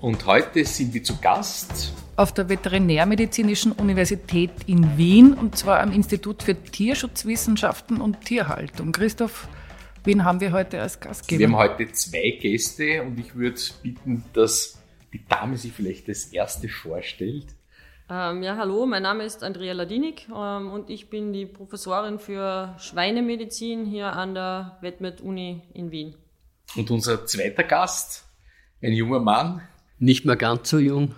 Und heute sind wir zu Gast auf der Veterinärmedizinischen Universität in Wien und zwar am Institut für Tierschutzwissenschaften und Tierhaltung. Christoph, wen haben wir heute als Gastgeber? Wir haben heute zwei Gäste und ich würde bitten, dass die Dame sich vielleicht als erste vorstellt. Ähm, ja, hallo, mein Name ist Andrea Ladinik ähm, und ich bin die Professorin für Schweinemedizin hier an der VetMed-Uni in Wien. Und unser zweiter Gast, ein junger Mann. Nicht mehr ganz so jung,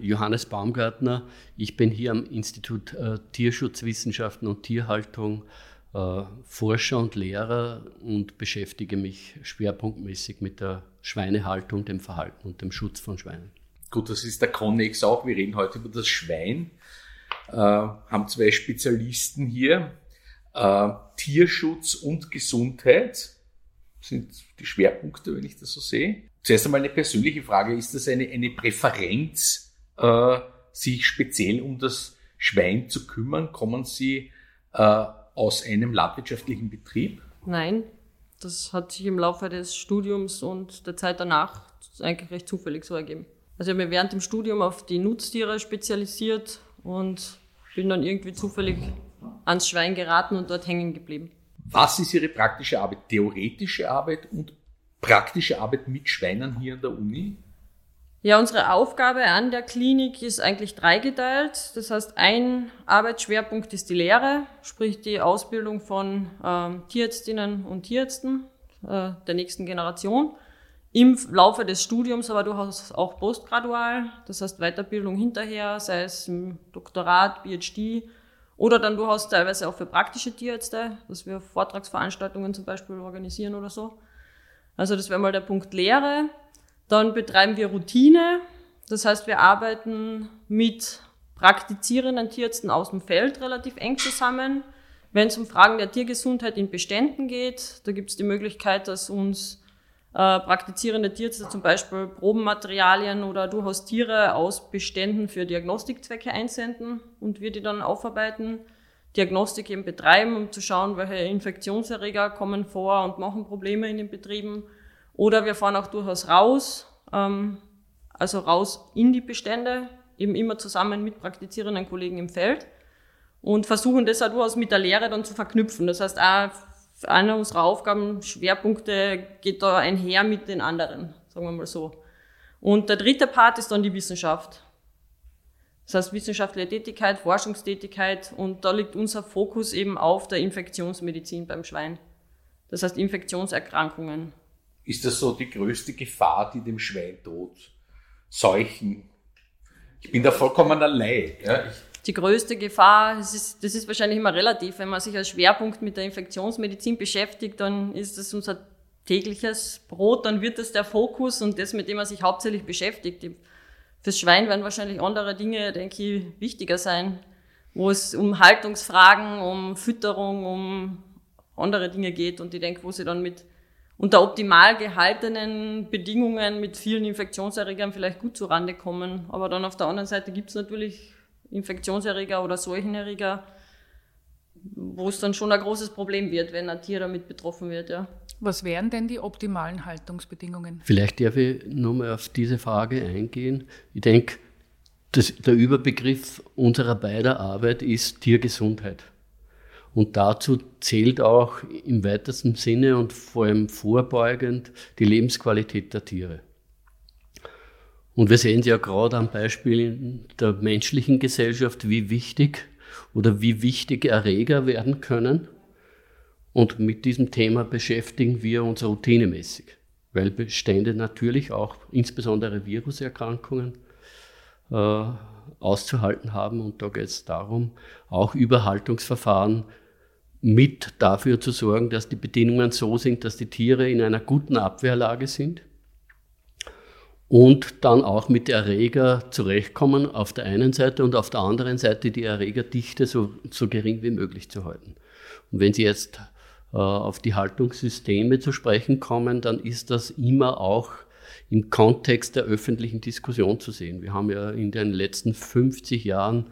Johannes Baumgartner. Ich bin hier am Institut äh, Tierschutzwissenschaften und Tierhaltung äh, Forscher und Lehrer und beschäftige mich schwerpunktmäßig mit der Schweinehaltung, dem Verhalten und dem Schutz von Schweinen. Gut, das ist der Connex auch. Wir reden heute über das Schwein. Äh, haben zwei Spezialisten hier. Äh, Tierschutz und Gesundheit sind die Schwerpunkte, wenn ich das so sehe. Zuerst einmal eine persönliche Frage. Ist das eine, eine Präferenz, äh, sich speziell um das Schwein zu kümmern? Kommen Sie äh, aus einem landwirtschaftlichen Betrieb? Nein, das hat sich im Laufe des Studiums und der Zeit danach eigentlich recht zufällig so ergeben. Also ich habe mich während dem Studium auf die Nutztiere spezialisiert und bin dann irgendwie zufällig ans Schwein geraten und dort hängen geblieben. Was ist Ihre praktische Arbeit? Theoretische Arbeit und praktische Arbeit mit Schweinen hier an der Uni? Ja, unsere Aufgabe an der Klinik ist eigentlich dreigeteilt. Das heißt, ein Arbeitsschwerpunkt ist die Lehre, sprich die Ausbildung von ähm, Tierärztinnen und Tierärzten äh, der nächsten Generation im Laufe des Studiums, aber durchaus auch postgradual, das heißt Weiterbildung hinterher, sei es im Doktorat, PhD oder dann durchaus teilweise auch für praktische Tierärzte, dass wir Vortragsveranstaltungen zum Beispiel organisieren oder so. Also das wäre mal der Punkt Lehre. Dann betreiben wir Routine, das heißt wir arbeiten mit praktizierenden Tierärzten aus dem Feld relativ eng zusammen. Wenn es um Fragen der Tiergesundheit in Beständen geht, da gibt es die Möglichkeit, dass uns äh, praktizierende Tierärzte zum Beispiel Probenmaterialien oder durchaus Tiere aus Beständen für Diagnostikzwecke einsenden und wir die dann aufarbeiten, Diagnostik eben betreiben, um zu schauen, welche Infektionserreger kommen vor und machen Probleme in den Betrieben. Oder wir fahren auch durchaus raus, ähm, also raus in die Bestände, eben immer zusammen mit praktizierenden Kollegen im Feld und versuchen das auch durchaus mit der Lehre dann zu verknüpfen. Das heißt, auch einer unserer Aufgabenschwerpunkte geht da einher mit den anderen, sagen wir mal so. Und der dritte Part ist dann die Wissenschaft. Das heißt wissenschaftliche Tätigkeit, Forschungstätigkeit und da liegt unser Fokus eben auf der Infektionsmedizin beim Schwein. Das heißt Infektionserkrankungen. Ist das so die größte Gefahr, die dem Schwein droht? Seuchen? Ich bin da vollkommen allein. Ja? Die größte Gefahr, das ist, das ist wahrscheinlich immer relativ, wenn man sich als Schwerpunkt mit der Infektionsmedizin beschäftigt, dann ist das unser tägliches Brot, dann wird das der Fokus und das, mit dem man sich hauptsächlich beschäftigt. Fürs Schwein werden wahrscheinlich andere Dinge, denke ich, wichtiger sein, wo es um Haltungsfragen, um Fütterung, um andere Dinge geht und ich denke, wo sie dann mit unter optimal gehaltenen Bedingungen mit vielen Infektionserregern vielleicht gut zurande kommen. Aber dann auf der anderen Seite gibt es natürlich Infektionserreger oder Seuchenerreger, wo es dann schon ein großes Problem wird, wenn ein Tier damit betroffen wird. Ja. Was wären denn die optimalen Haltungsbedingungen? Vielleicht darf ich nochmal auf diese Frage eingehen. Ich denke, der Überbegriff unserer beider Arbeit ist Tiergesundheit. Und dazu zählt auch im weitesten Sinne und vor allem vorbeugend die Lebensqualität der Tiere. Und wir sehen ja gerade am Beispiel der menschlichen Gesellschaft, wie wichtig oder wie wichtig Erreger werden können. Und mit diesem Thema beschäftigen wir uns routinemäßig, weil Bestände natürlich auch insbesondere Viruserkrankungen äh, auszuhalten haben. Und da geht es darum, auch über Haltungsverfahren mit dafür zu sorgen, dass die Bedingungen so sind, dass die Tiere in einer guten Abwehrlage sind und dann auch mit Erreger zurechtkommen auf der einen Seite und auf der anderen Seite die Erregerdichte so, so gering wie möglich zu halten. Und wenn Sie jetzt auf die Haltungssysteme zu sprechen kommen, dann ist das immer auch im Kontext der öffentlichen Diskussion zu sehen. Wir haben ja in den letzten 50 Jahren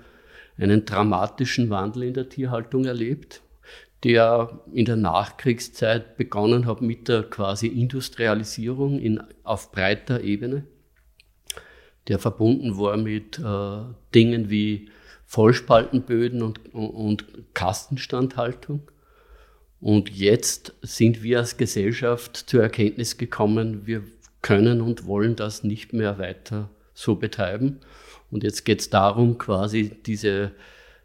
einen dramatischen Wandel in der Tierhaltung erlebt, der in der Nachkriegszeit begonnen hat mit der quasi Industrialisierung in, auf breiter Ebene, der verbunden war mit äh, Dingen wie Vollspaltenböden und, und Kastenstandhaltung. Und jetzt sind wir als Gesellschaft zur Erkenntnis gekommen, wir können und wollen das nicht mehr weiter so betreiben. Und jetzt geht es darum, quasi diese,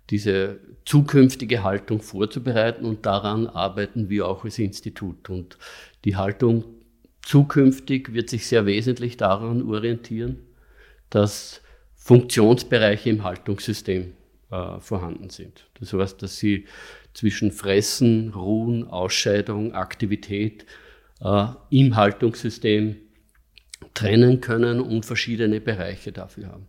diese zukünftige Haltung vorzubereiten und daran arbeiten wir auch als Institut. Und die Haltung zukünftig wird sich sehr wesentlich daran orientieren, dass Funktionsbereiche im Haltungssystem äh, vorhanden sind. Das heißt, dass sie zwischen Fressen, Ruhen, Ausscheidung, Aktivität äh, im Haltungssystem trennen können und verschiedene Bereiche dafür haben.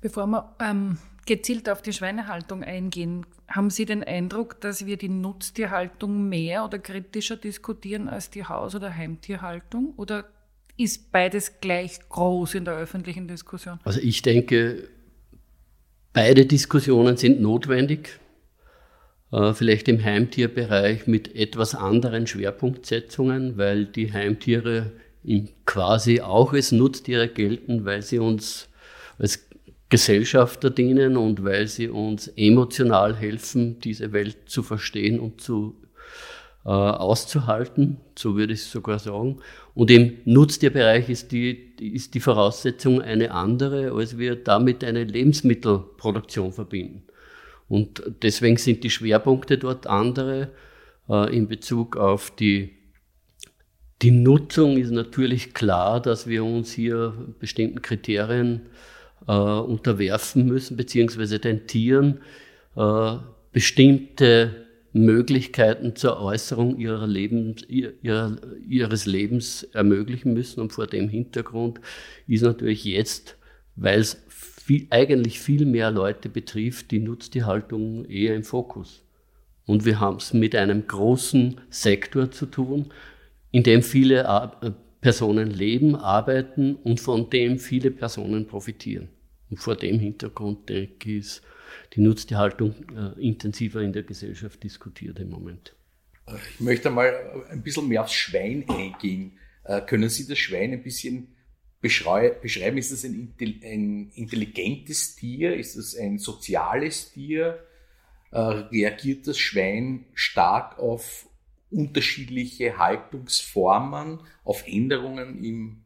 Bevor wir ähm, gezielt auf die Schweinehaltung eingehen, haben Sie den Eindruck, dass wir die Nutztierhaltung mehr oder kritischer diskutieren als die Haus- oder Heimtierhaltung? Oder ist beides gleich groß in der öffentlichen Diskussion? Also ich denke, beide Diskussionen sind notwendig. Äh, vielleicht im Heimtierbereich mit etwas anderen Schwerpunktsetzungen, weil die Heimtiere quasi auch als Nutztiere gelten, weil sie uns als Gesellschafter dienen und weil sie uns emotional helfen, diese Welt zu verstehen und zu äh, auszuhalten, so würde ich sogar sagen. Und im Nutztierbereich ist die, ist die Voraussetzung eine andere, als wir damit eine Lebensmittelproduktion verbinden. Und deswegen sind die Schwerpunkte dort andere äh, in Bezug auf die die Nutzung ist natürlich klar, dass wir uns hier bestimmten Kriterien äh, unterwerfen müssen, beziehungsweise den Tieren äh, bestimmte Möglichkeiten zur Äußerung ihrer Lebens, ihrer, ihres Lebens ermöglichen müssen. Und vor dem Hintergrund ist natürlich jetzt, weil es viel, eigentlich viel mehr Leute betrifft, die Nutztierhaltung eher im Fokus. Und wir haben es mit einem großen Sektor zu tun, in dem viele äh, Personen leben, arbeiten und von dem viele Personen profitieren. Und vor dem Hintergrund, denke ich, ist die Nutztierhaltung äh, intensiver in der Gesellschaft diskutiert im Moment. Ich möchte mal ein bisschen mehr aufs Schwein eingehen. Äh, können Sie das Schwein ein bisschen beschreiben? Ist das ein, ein intelligentes Tier? Ist das ein soziales Tier? reagiert das Schwein stark auf unterschiedliche Haltungsformen, auf Änderungen im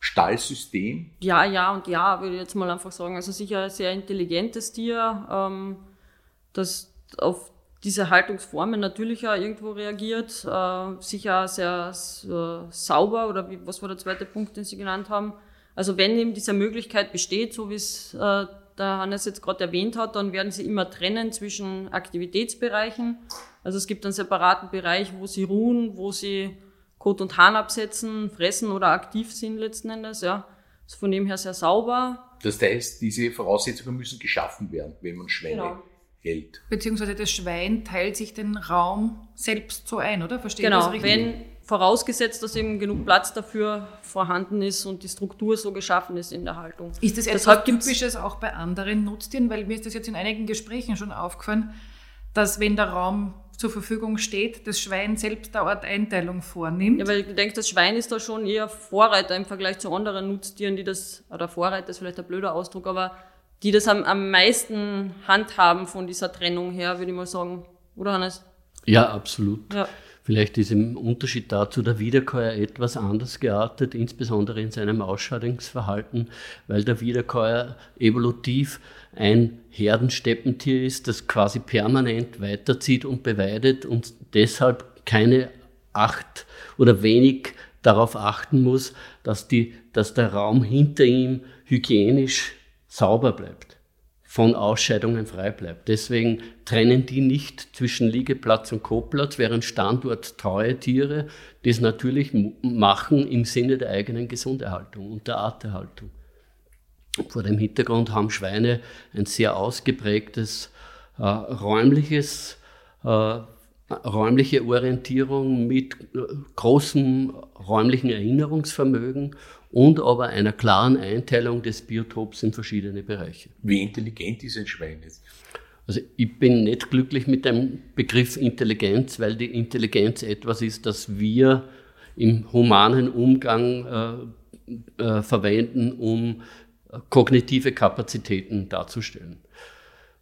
Stallsystem? Ja, ja und ja, würde ich jetzt mal einfach sagen. Also sicher ein sehr intelligentes Tier, ähm, das auf diese Haltungsformen natürlich auch irgendwo reagiert. Äh, sicher sehr äh, sauber oder wie, was war der zweite Punkt, den Sie genannt haben. Also wenn eben diese Möglichkeit besteht, so wie es äh, der Hannes jetzt gerade erwähnt hat, dann werden sie immer trennen zwischen Aktivitätsbereichen. Also es gibt einen separaten Bereich, wo sie ruhen, wo sie Kot und Hahn absetzen, fressen oder aktiv sind letzten Endes. Ja, ist von dem her sehr sauber. Das heißt, diese Voraussetzungen müssen geschaffen werden, wenn man Schweine genau. Hält. Beziehungsweise das Schwein teilt sich den Raum selbst so ein, oder? Verstehe genau, ich das richtig? Wenn vorausgesetzt, dass eben genug Platz dafür vorhanden ist und die Struktur so geschaffen ist in der Haltung. Ist das etwas Typisches auch bei anderen Nutztieren? Weil mir ist das jetzt in einigen Gesprächen schon aufgefallen, dass wenn der Raum zur Verfügung steht, das Schwein selbst eine Art Einteilung vornimmt. Ja, weil ich denke, das Schwein ist da schon eher Vorreiter im Vergleich zu anderen Nutztieren, die das, oder Vorreiter ist vielleicht ein blöder Ausdruck, aber die das am, am meisten handhaben von dieser Trennung her, würde ich mal sagen. Oder Hannes? Ja, absolut. Ja. Vielleicht ist im Unterschied dazu der Wiederkäuer etwas anders geartet, insbesondere in seinem Ausscheidungsverhalten, weil der Wiederkäuer evolutiv ein Herdensteppentier ist, das quasi permanent weiterzieht und beweidet und deshalb keine Acht oder wenig darauf achten muss, dass, die, dass der Raum hinter ihm hygienisch sauber bleibt. von Ausscheidungen frei bleibt. Deswegen trennen die nicht zwischen Liegeplatz und Koplatz, während standorttreue Tiere das natürlich machen im Sinne der eigenen Gesunderhaltung und der Arterhaltung. Vor dem Hintergrund haben Schweine ein sehr ausgeprägtes äh, räumliches, äh, räumliche Orientierung mit äh, großem räumlichen Erinnerungsvermögen und aber einer klaren Einteilung des Biotops in verschiedene Bereiche. Wie intelligent ist ein Schwein jetzt? Also ich bin nicht glücklich mit dem Begriff Intelligenz, weil die Intelligenz etwas ist, das wir im humanen Umgang äh, äh, verwenden, um kognitive Kapazitäten darzustellen.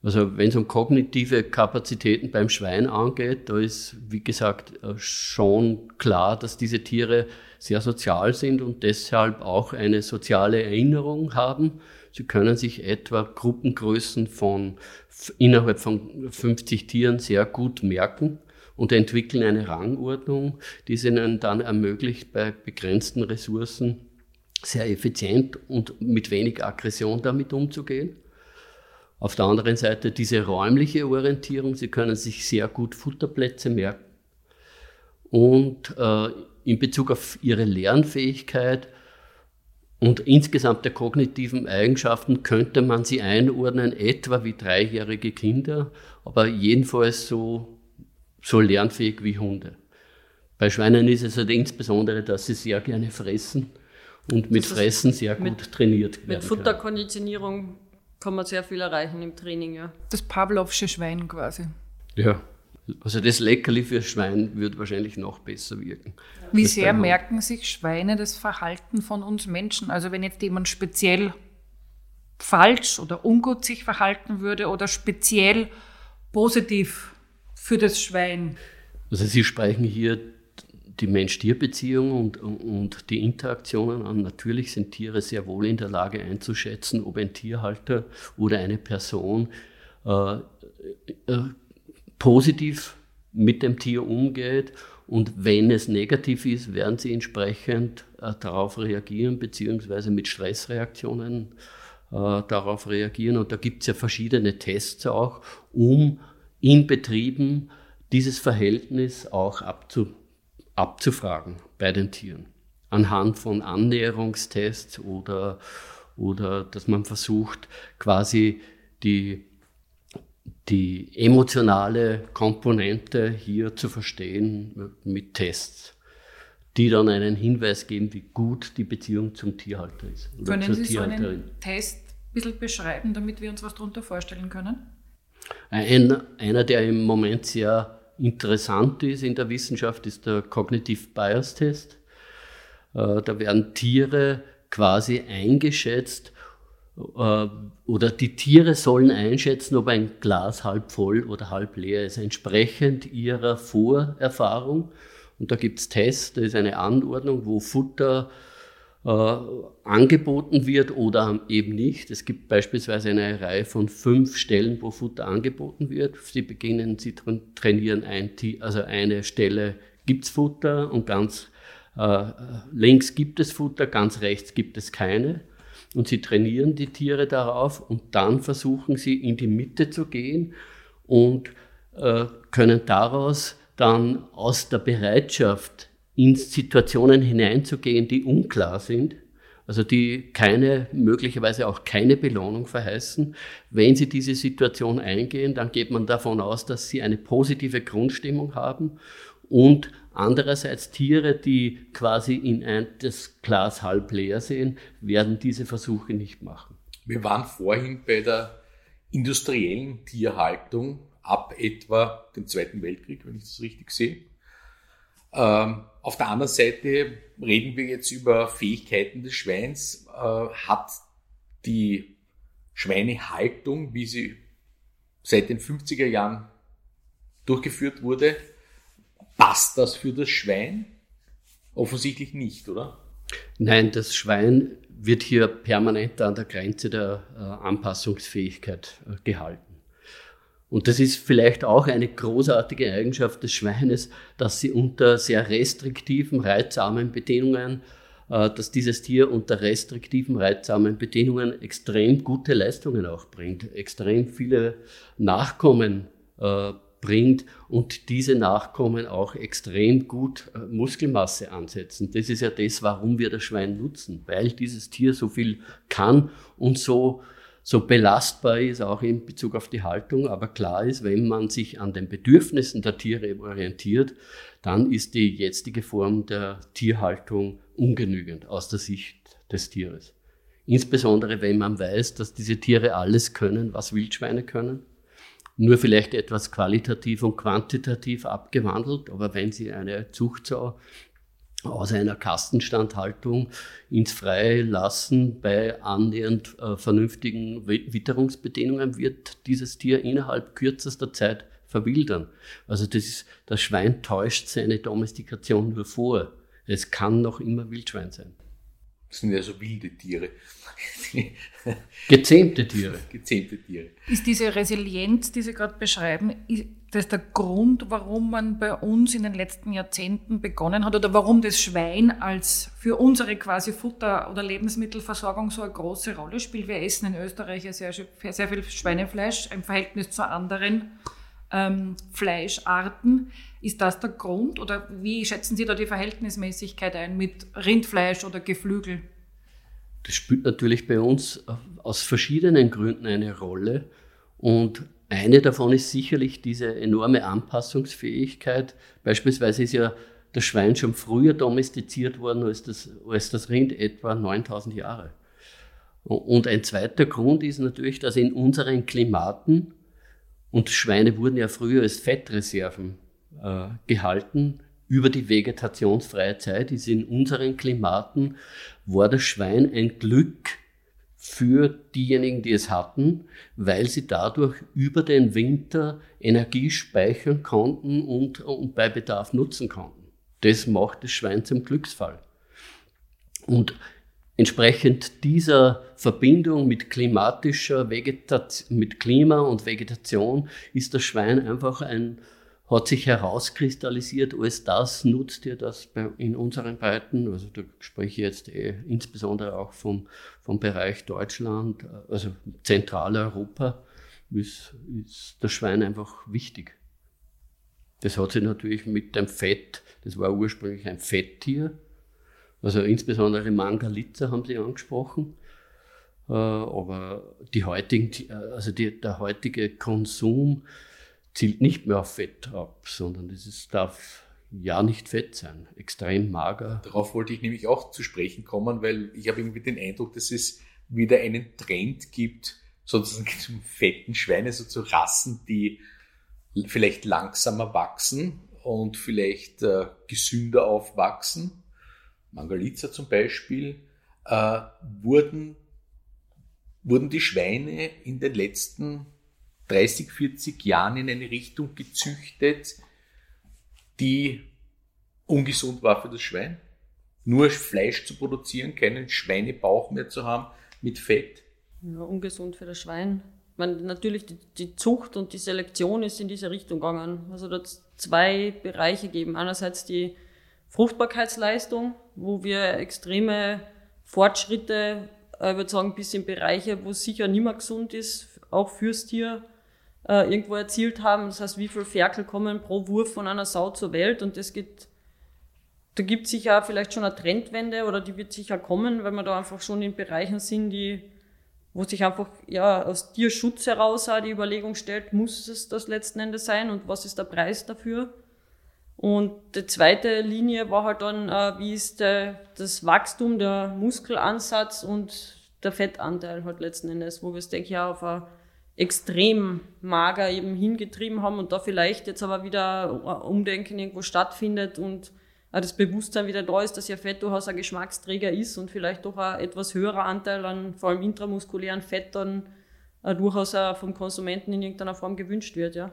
Also wenn es um kognitive Kapazitäten beim Schwein angeht, da ist, wie gesagt, äh, schon klar, dass diese Tiere sehr sozial sind und deshalb auch eine soziale Erinnerung haben. Sie können sich etwa Gruppengrößen von innerhalb von 50 Tieren sehr gut merken und entwickeln eine Rangordnung, die es ihnen dann ermöglicht, bei begrenzten Ressourcen sehr effizient und mit wenig Aggression damit umzugehen. Auf der anderen Seite diese räumliche Orientierung, Sie können sich sehr gut Futterplätze merken. Und äh, in Bezug auf Ihre Lernfähigkeit und insgesamt der kognitiven Eigenschaften könnte man sie einordnen, etwa wie dreijährige Kinder, aber jedenfalls so, so lernfähig wie Hunde. Bei Schweinen ist es halt insbesondere, dass sie sehr gerne fressen und mit Fressen sehr gut mit, trainiert werden. Mit Futterkonditionierung kann man sehr viel erreichen im Training, ja. Das Pavlovsche Schwein quasi. Ja. Also das Leckerli für Schwein wird wahrscheinlich noch besser wirken. Wie sehr merken sich Schweine das Verhalten von uns Menschen? Also wenn jetzt jemand speziell falsch oder ungut sich verhalten würde oder speziell positiv für das Schwein? Also Sie sprechen hier die Mensch-Tier-Beziehung und, und die Interaktionen an. Natürlich sind Tiere sehr wohl in der Lage einzuschätzen, ob ein Tierhalter oder eine Person äh, äh, positiv mit dem Tier umgeht. Und wenn es negativ ist, werden sie entsprechend äh, darauf reagieren, beziehungsweise mit Stressreaktionen äh, darauf reagieren. Und da gibt es ja verschiedene Tests auch, um in Betrieben dieses Verhältnis auch abzubauen abzufragen bei den Tieren. Anhand von Annäherungstests oder, oder dass man versucht, quasi die, die emotionale Komponente hier zu verstehen mit Tests, die dann einen Hinweis geben, wie gut die Beziehung zum Tierhalter ist. Können Sie so einen Test ein bisschen beschreiben, damit wir uns was darunter vorstellen können? Ein, einer, der im Moment sehr interessant ist in der Wissenschaft, ist der Cognitive Bias Test. Äh, da werden Tiere quasi eingeschätzt oder die Tiere sollen einschätzen, ob ein Glas halb voll oder halb leer ist, entsprechend ihrer Vorerfahrung. Und da gibt es Tests, da ist eine Anordnung, wo Futter äh, angeboten wird oder eben nicht. Es gibt beispielsweise eine Reihe von fünf Stellen, wo Futter angeboten wird. Sie beginnen, sie trainieren ein, also eine Stelle gibt es Futter und ganz äh, links gibt es Futter, ganz rechts gibt es keine. Und sie trainieren die Tiere darauf und dann versuchen sie in die Mitte zu gehen und äh, können daraus dann aus der Bereitschaft in Situationen hineinzugehen, die unklar sind, also die keine, möglicherweise auch keine Belohnung verheißen. Wenn Sie diese Situation eingehen, dann geht man davon aus, dass Sie eine positive Grundstimmung haben und andererseits Tiere, die quasi in ein, das Glas halb leer sehen, werden diese Versuche nicht machen. Wir waren vorhin bei der industriellen Tierhaltung ab etwa dem Zweiten Weltkrieg, wenn ich das richtig sehe. Ähm, auf der anderen Seite reden wir jetzt über Fähigkeiten des Schweins. Äh, hat die Schweinehaltung, wie sie seit den 50er Jahren durchgeführt wurde, passt das für das Schwein? Offensichtlich nicht, oder? Nein, das Schwein wird hier permanent an der Grenze der äh, Anpassungsfähigkeit äh, gehalten. Und das ist vielleicht auch eine großartige Eigenschaft des Schweines, dass sie unter sehr restriktiven, reizarmen Bedingungen äh, dass dieses Tier unter restriktiven, reizsamen Bedingungen extrem gute Leistungen auch bringt, extrem viele Nachkommen äh, bringt und diese Nachkommen auch extrem gut äh, Muskelmasse ansetzen. Das ist ja das, warum wir das Schwein nutzen, weil dieses Tier so viel kann und so, so belastbar ist, auch in Bezug auf die Haltung. Aber klar ist, wenn man sich an den Bedürfnissen der Tiere orientiert, dann ist die jetzige Form der Tierhaltung ungenügend aus der Sicht des Tieres. Insbesondere wenn man weiß, dass diese Tiere alles können, was Wildschweine können nur vielleicht etwas qualitativ und quantitativ abgewandelt. Aber wenn Sie eine Zuchtsau aus einer Kastenstandhaltung ins Freie lassen bei annähernd äh, vernünftigen Witterungsbedingungen, wird dieses Tier innerhalb kürzester Zeit verwildern. Also das, ist, das Schwein täuscht seine Domestikation nur vor. Es kann noch immer Wildschwein sein. Das sind ja so wilde Tiere. Gezähmte Tiere. Gezähmte Tiere. Ist diese Resilienz, die Sie gerade beschreiben, ist das der Grund, warum man bei uns in den letzten Jahrzehnten begonnen hat oder warum das Schwein als für unsere quasi Futter- oder Lebensmittelversorgung so eine große Rolle spielt? Wir essen in Österreich ja sehr, sehr viel Schweinefleisch im Verhältnis zu anderen ähm, Fleischarten. Ist das der Grund oder wie schätzen Sie da die Verhältnismäßigkeit ein mit Rindfleisch oder Geflügel? Das spielt natürlich bei uns aus verschiedenen Gründen eine Rolle und eine davon ist sicherlich diese enorme Anpassungsfähigkeit. Beispielsweise ist ja das Schwein schon früher domestiziert worden als das, als das Rind, etwa 9000 Jahre. Und ein zweiter Grund ist natürlich, dass in unseren Klimaten, und Schweine wurden ja früher als Fettreserven äh, gehalten über die vegetationsfreie Zeit. Ist in unseren Klimaten war das Schwein ein Glück für diejenigen, die es hatten, weil sie dadurch über den Winter Energie speichern konnten und, und bei Bedarf nutzen konnten. Das macht das Schwein zum Glücksfall. Und entsprechend dieser Verbindung mit klimatischer Vegetation, mit Klima und Vegetation ist das Schwein einfach ein, hat sich herauskristallisiert als das Nutztier, das in unseren Breiten, also da spreche ich jetzt eh insbesondere auch vom, vom Bereich Deutschland, also Zentraleuropa, ist, ist das Schwein einfach wichtig. Das hat sich natürlich mit dem Fett, das war ursprünglich ein Fetttier, also insbesondere Mangalitza haben Sie angesprochen. Äh, aber die heutigen, also die, der heutige Konsum zielt nicht mehr auf Fett ab, sondern es darf ja nicht Fett sein, extrem mager. Darauf wollte ich nämlich auch zu sprechen kommen, weil ich habe irgendwie den Eindruck, dass es wieder einen Trend gibt, sozusagen zum fetten Schweine, also zu Rassen, die vielleicht langsamer wachsen und vielleicht äh, gesünder aufwachsen. Mangalitza zum Beispiel, äh, wurden, wurden die Schweine in den letzten 30, 40 Jahren in eine Richtung gezüchtet, die ungesund war für das Schwein. Nur Fleisch zu produzieren, keinen Schweinebauch mehr zu haben mit Fett. Ja, ungesund für das Schwein. Ich meine, natürlich die, die Zucht und die Selektion ist in diese Richtung gegangen. Also da zwei Bereiche geben. Einerseits die Fruchtbarkeitsleistung, wo wir extreme Fortschritte, äh, ich würde sagen, bis in Bereiche, wo es sicher mehr gesund ist, auch fürs Tier, äh, irgendwo erzielt haben. Das heißt, wie viel Ferkel kommen pro Wurf von einer Sau zur Welt und das geht, da gibt es sicher vielleicht schon eine Trendwende oder die wird sicher kommen, weil wir da einfach schon in Bereichen sind, die, wo sich einfach ja aus Tierschutz heraus die Überlegung stellt, muss es das letzten Endes sein und was ist der Preis dafür? Und die zweite Linie war halt dann, äh, wie ist der, das Wachstum, der Muskelansatz und der Fettanteil halt letzten Endes, wo wir es, denke ich, auch auf eine extrem mager eben hingetrieben haben und da vielleicht jetzt aber wieder Umdenken irgendwo stattfindet und das Bewusstsein wieder da ist, dass ja Fett durchaus ein Geschmacksträger ist und vielleicht doch ein etwas höherer Anteil an vor allem intramuskulären Fett dann durchaus auch vom Konsumenten in irgendeiner Form gewünscht wird, ja.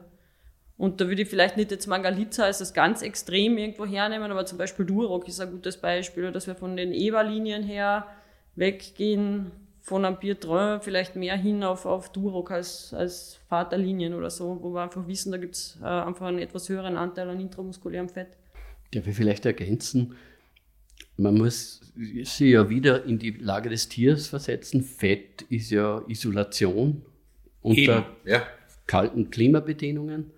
Und da würde ich vielleicht nicht jetzt Mangalitza als das ganz extrem irgendwo hernehmen, aber zum Beispiel Duroc ist ein gutes Beispiel, dass wir von den Eva-Linien her weggehen, von einem Bier vielleicht mehr hin auf, auf Duroc als, als Vaterlinien oder so, wo wir einfach wissen, da gibt es äh, einfach einen etwas höheren Anteil an intramuskulärem Fett. Darf ich vielleicht ergänzen? man muss sich ja wieder in die Lage des Tiers versetzen. Fett ist ja Isolation unter ja. kalten Klimabedingungen,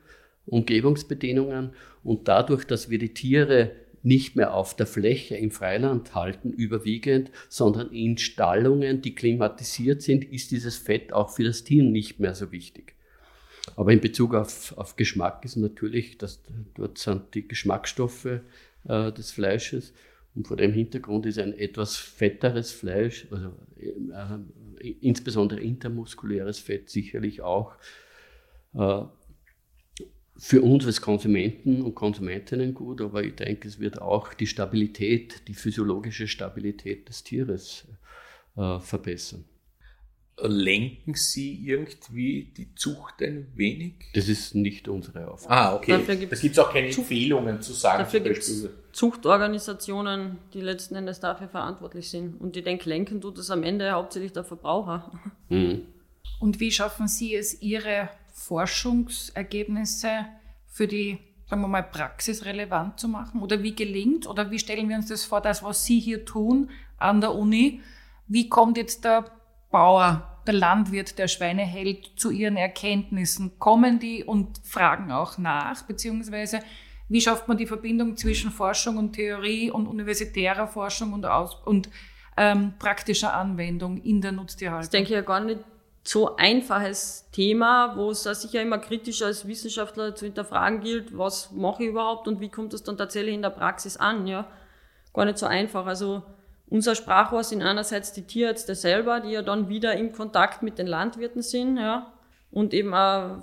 Umgebungsbedingungen. Und dadurch, dass wir die Tiere nicht mehr auf der Fläche im Freiland halten, überwiegend, sondern in Stallungen, die klimatisiert sind, ist dieses Fett auch für das Tier nicht mehr so wichtig. Aber in Bezug auf, auf Geschmack ist natürlich, dass dort sind die Geschmacksstoffe äh, des Fleisches und vor dem Hintergrund ist ein etwas fetteres Fleisch, also äh, insbesondere intermuskuläres Fett sicherlich auch äh, für uns als Konsumenten und Konsumentinnen gut, aber ich denke, es wird auch die Stabilität, die physiologische Stabilität des Tieres äh, verbessern. Lenken Sie irgendwie die Zucht ein wenig? Das ist nicht unsere Aufgabe. Ah, okay. Dafür gibt's da gibt es auch keine Empfehlungen zu sagen. Dafür gibt es Zuchtorganisationen, die letzten Endes dafür verantwortlich sind. Und ich denke, lenken tut das am Ende hauptsächlich der Verbraucher. Mhm. Und wie schaffen Sie es, Ihre Forschungsergebnisse für die, sagen wir mal, Praxis relevant zu machen? Oder wie gelingt, oder wie stellen wir uns das vor, das, was Sie hier tun an der Uni, wie kommt jetzt der Bauer, der Landwirt, der Schweine hält, zu ihren Erkenntnissen? Kommen die und fragen auch nach, beziehungsweise wie schafft man die Verbindung zwischen Forschung und Theorie und universitärer Forschung und, Aus und ähm, praktischer Anwendung in der Nutztierhaltung? Das denke ich ja gar nicht so einfaches Thema, wo es sicher immer kritisch als Wissenschaftler zu hinterfragen gilt, was mache ich überhaupt und wie kommt das dann tatsächlich in der Praxis an, ja. Gar nicht so einfach. Also unser Sprachrohr sind einerseits die Tierärzte selber, die ja dann wieder im Kontakt mit den Landwirten sind, ja, und eben auch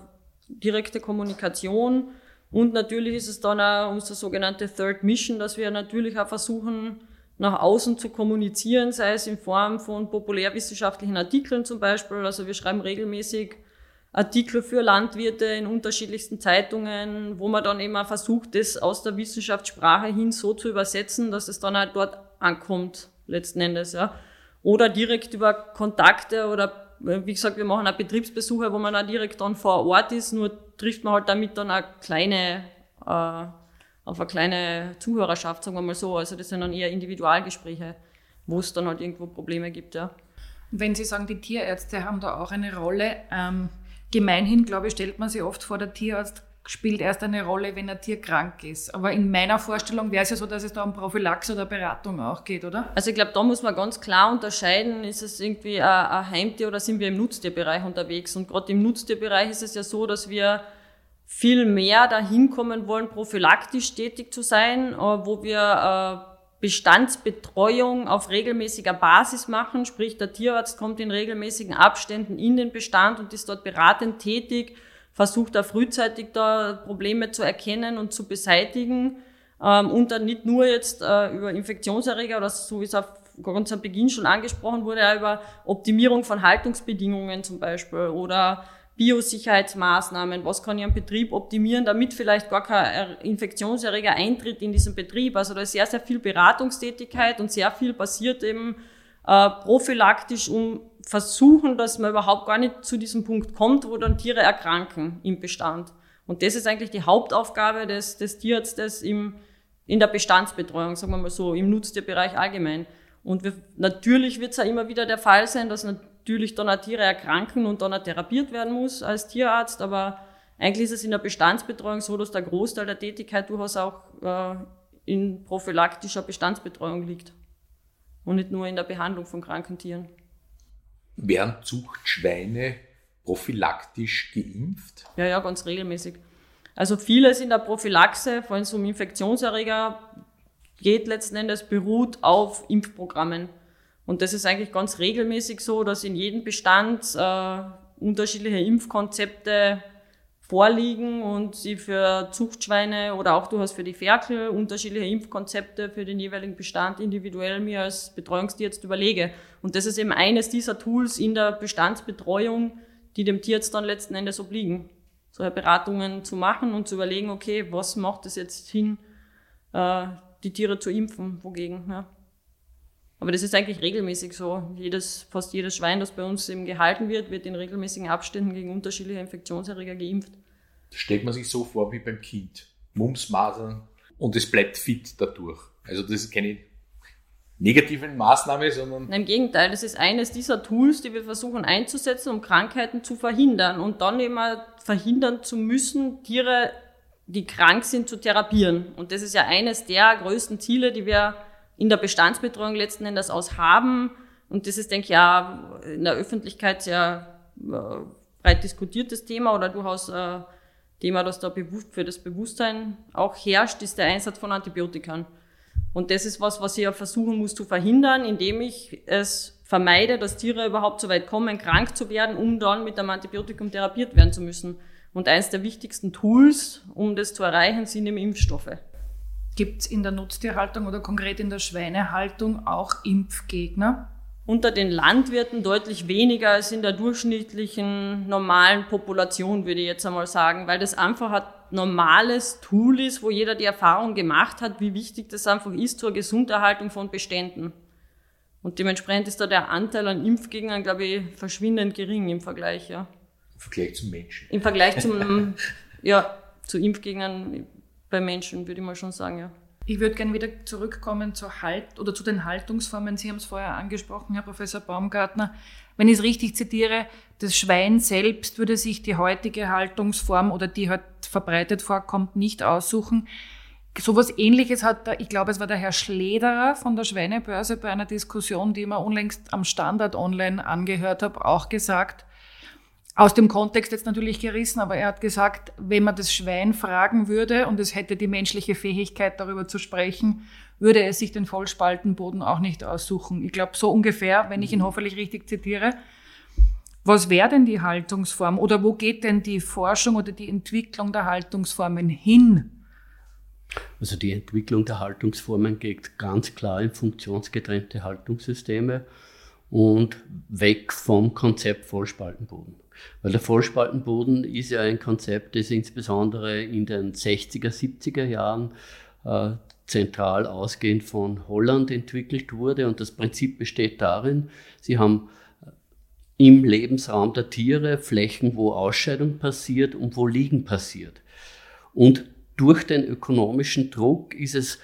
direkte Kommunikation. Und natürlich ist es dann auch unsere sogenannte Third Mission, dass wir natürlich auch versuchen, nach außen zu kommunizieren, sei es in Form von populärwissenschaftlichen Artikeln zum Beispiel. Also wir schreiben regelmäßig Artikel für Landwirte in unterschiedlichsten Zeitungen, wo man dann immer versucht, das aus der Wissenschaftssprache hin so zu übersetzen, dass es dann halt dort ankommt, letzten Endes, ja. Oder direkt über Kontakte oder, wie gesagt, wir machen auch Betriebsbesuche, wo man auch direkt dann vor Ort ist, nur trifft man halt damit dann eine kleine, äh, auf eine kleine Zuhörerschaft, sagen wir mal so. Also das sind dann eher Individualgespräche, wo es dann halt irgendwo Probleme gibt, ja. Wenn Sie sagen, die Tierärzte haben da auch eine Rolle, ähm, gemeinhin, glaube ich, stellt man sich oft vor, der Tierarzt spielt erst eine Rolle, wenn ein Tier krank ist. Aber in meiner Vorstellung wäre es ja so, dass es da um Prophylaxe oder Beratung auch geht, oder? Also ich glaube, da muss man ganz klar unterscheiden, ist es irgendwie ein Heimtier oder sind wir im Nutztierbereich unterwegs? Und gerade im Nutztierbereich ist es ja so, dass wir viel mehr dahin kommen wollen, prophylaktisch tätig zu sein, äh, wo wir äh, Bestandsbetreuung auf regelmäßiger Basis machen, sprich der Tierarzt kommt in regelmäßigen Abständen in den Bestand und ist dort beratend tätig, versucht da frühzeitig da Probleme zu erkennen und zu beseitigen. Ähm, und dann nicht nur jetzt äh, über Infektionserreger oder so wie es ganz am Beginn schon angesprochen wurde, ja über Optimierung von Haltungsbedingungen zum Beispiel oder Biosicherheitsmaßnahmen, was kann ich am Betrieb optimieren, damit vielleicht gar kein Infektionserreger eintritt in diesen Betrieb. Also da ist sehr, sehr viel Beratungstätigkeit und sehr viel passiert eben äh, prophylaktisch, um versuchen, dass man überhaupt gar nicht zu diesem Punkt kommt, wo dann Tiere erkranken im Bestand. Und das ist eigentlich die Hauptaufgabe des, des Tierarztes im, in der Bestandsbetreuung, sagen wir mal so, im Nutztierbereich allgemein. Und wir, natürlich wird es ja immer wieder der Fall sein, dass natürlich dann auch Tiere erkranken und dann auch therapiert werden muss als Tierarzt, aber eigentlich ist es in der Bestandsbetreuung so, dass der Großteil der Tätigkeit durchaus auch äh, in prophylaktischer Bestandsbetreuung liegt und nicht nur in der Behandlung von kranken Tieren. Werden Zuchtschweine prophylaktisch geimpft? Ja, ja, ganz regelmäßig. Also vieles in der Prophylaxe, vor allem so um Infektionserreger, geht letzten Endes beruht auf Impfprogrammen. Und das ist eigentlich ganz regelmäßig so, dass in jedem Bestand äh, unterschiedliche Impfkonzepte vorliegen und sie für Zuchtschweine oder auch durchaus für die Ferkel unterschiedliche Impfkonzepte für den jeweiligen Bestand individuell mir als Betreuungstierarzt überlege. Und das ist eben eines dieser Tools in der Bestandsbetreuung, die dem Tierarzt dann letzten Endes obliegen. Solche Beratungen zu machen und zu überlegen, okay, was macht es jetzt hin, äh, die Tiere zu impfen, wogegen. Ja. Aber das ist eigentlich regelmäßig so. Jedes, fast jedes Schwein, das bei uns eben gehalten wird, wird in regelmäßigen Abständen gegen unterschiedliche Infektionserreger geimpft. Das stellt man sich so vor wie beim Kind. Mumps, Masern und es bleibt fit dadurch. Also das kenne ich negativen Maßnahme, sondern. Im Gegenteil, das ist eines dieser Tools, die wir versuchen einzusetzen, um Krankheiten zu verhindern und dann immer verhindern zu müssen, Tiere, die krank sind, zu therapieren. Und das ist ja eines der größten Ziele, die wir in der Bestandsbetreuung letzten Endes aus haben. Und das ist, denke ich, ja in der Öffentlichkeit sehr äh, breit diskutiertes Thema oder durchaus äh, Thema, das da bewusst für das Bewusstsein auch herrscht, ist der Einsatz von Antibiotikern. Und das ist was, was ich ja versuchen muss zu verhindern, indem ich es vermeide, dass Tiere überhaupt so weit kommen, krank zu werden, um dann mit einem Antibiotikum therapiert werden zu müssen. Und eines der wichtigsten Tools, um das zu erreichen, sind eben Impfstoffe. Gibt es in der Nutztierhaltung oder konkret in der Schweinehaltung auch Impfgegner? Unter den Landwirten deutlich weniger als in der durchschnittlichen normalen Population, würde ich jetzt einmal sagen, weil das einfach ein normales Tool ist, wo jeder die Erfahrung gemacht hat, wie wichtig das einfach ist zur Gesunderhaltung von Beständen. Und dementsprechend ist da der Anteil an Impfgegnern, glaube ich, verschwindend gering im Vergleich, ja. Im Vergleich zum Menschen. Im Vergleich zum, ja, zu Impfgegnern bei Menschen, würde ich mal schon sagen, ja. Ich würde gerne wieder zurückkommen zur Halt oder zu den Haltungsformen. Sie haben es vorher angesprochen, Herr Professor Baumgartner. Wenn ich es richtig zitiere, das Schwein selbst würde sich die heutige Haltungsform oder die halt verbreitet vorkommt, nicht aussuchen. Sowas ähnliches hat, ich glaube, es war der Herr Schlederer von der Schweinebörse bei einer Diskussion, die ich mir unlängst am Standard online angehört habe, auch gesagt aus dem Kontext jetzt natürlich gerissen, aber er hat gesagt, wenn man das Schwein fragen würde und es hätte die menschliche Fähigkeit darüber zu sprechen, würde es sich den Vollspaltenboden auch nicht aussuchen. Ich glaube, so ungefähr, wenn ich ihn hoffentlich richtig zitiere. Was wäre denn die Haltungsform oder wo geht denn die Forschung oder die Entwicklung der Haltungsformen hin? Also die Entwicklung der Haltungsformen geht ganz klar in funktionsgetrennte Haltungssysteme und weg vom Konzept Vollspaltenboden. Weil der Vollspaltenboden ist ja ein Konzept, das insbesondere in den 60er, 70er Jahren äh, zentral ausgehend von Holland entwickelt wurde. Und das Prinzip besteht darin, sie haben äh, im Lebensraum der Tiere Flächen, wo Ausscheidung passiert und wo Liegen passiert. Und durch den ökonomischen Druck ist es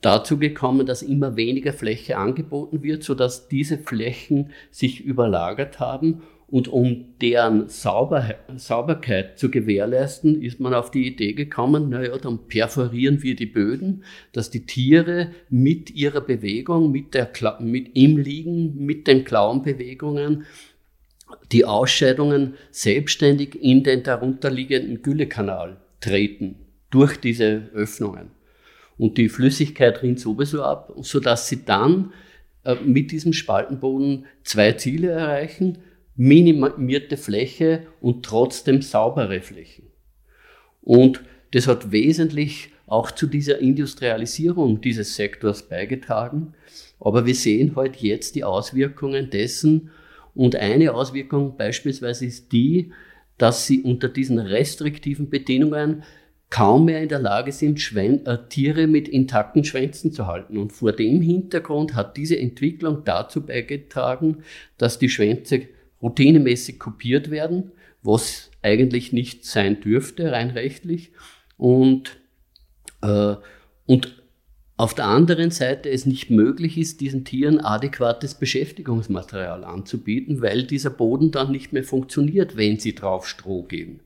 dazu gekommen, dass immer weniger Fläche angeboten wird, sodass diese Flächen sich überlagert haben und um deren Sauber Sauberkeit zu gewährleisten, ist man auf die Idee gekommen, naja, dann perforieren wir die Böden, dass die Tiere mit ihrer Bewegung, mit, der, mit im Liegen, mit den Klauenbewegungen, die Ausscheidungen selbstständig in den darunterliegenden Güllekanal treten, durch diese Öffnungen. Und die Flüssigkeit rinnt sowieso ab, sodass sie dann äh, mit diesem Spaltenboden zwei Ziele erreichen minimierte Fläche und trotzdem saubere Flächen. Und das hat wesentlich auch zu dieser Industrialisierung dieses Sektors beigetragen. Aber wir sehen halt jetzt die Auswirkungen dessen. Und eine Auswirkung beispielsweise ist die, dass sie unter diesen restriktiven Bedingungen kaum mehr in der Lage sind, Schwein, äh, Tiere mit intakten Schwänzen zu halten. Und vor dem Hintergrund hat diese Entwicklung dazu beigetragen, dass die Schwänze routinemäßig kopiert werden, was eigentlich nicht sein dürfte, rein rechtlich. Und, äh, und auf der anderen Seite es nicht möglich ist, diesen Tieren adäquates Beschäftigungsmaterial anzubieten, weil dieser Boden dann nicht mehr funktioniert, wenn sie drauf Stroh geben.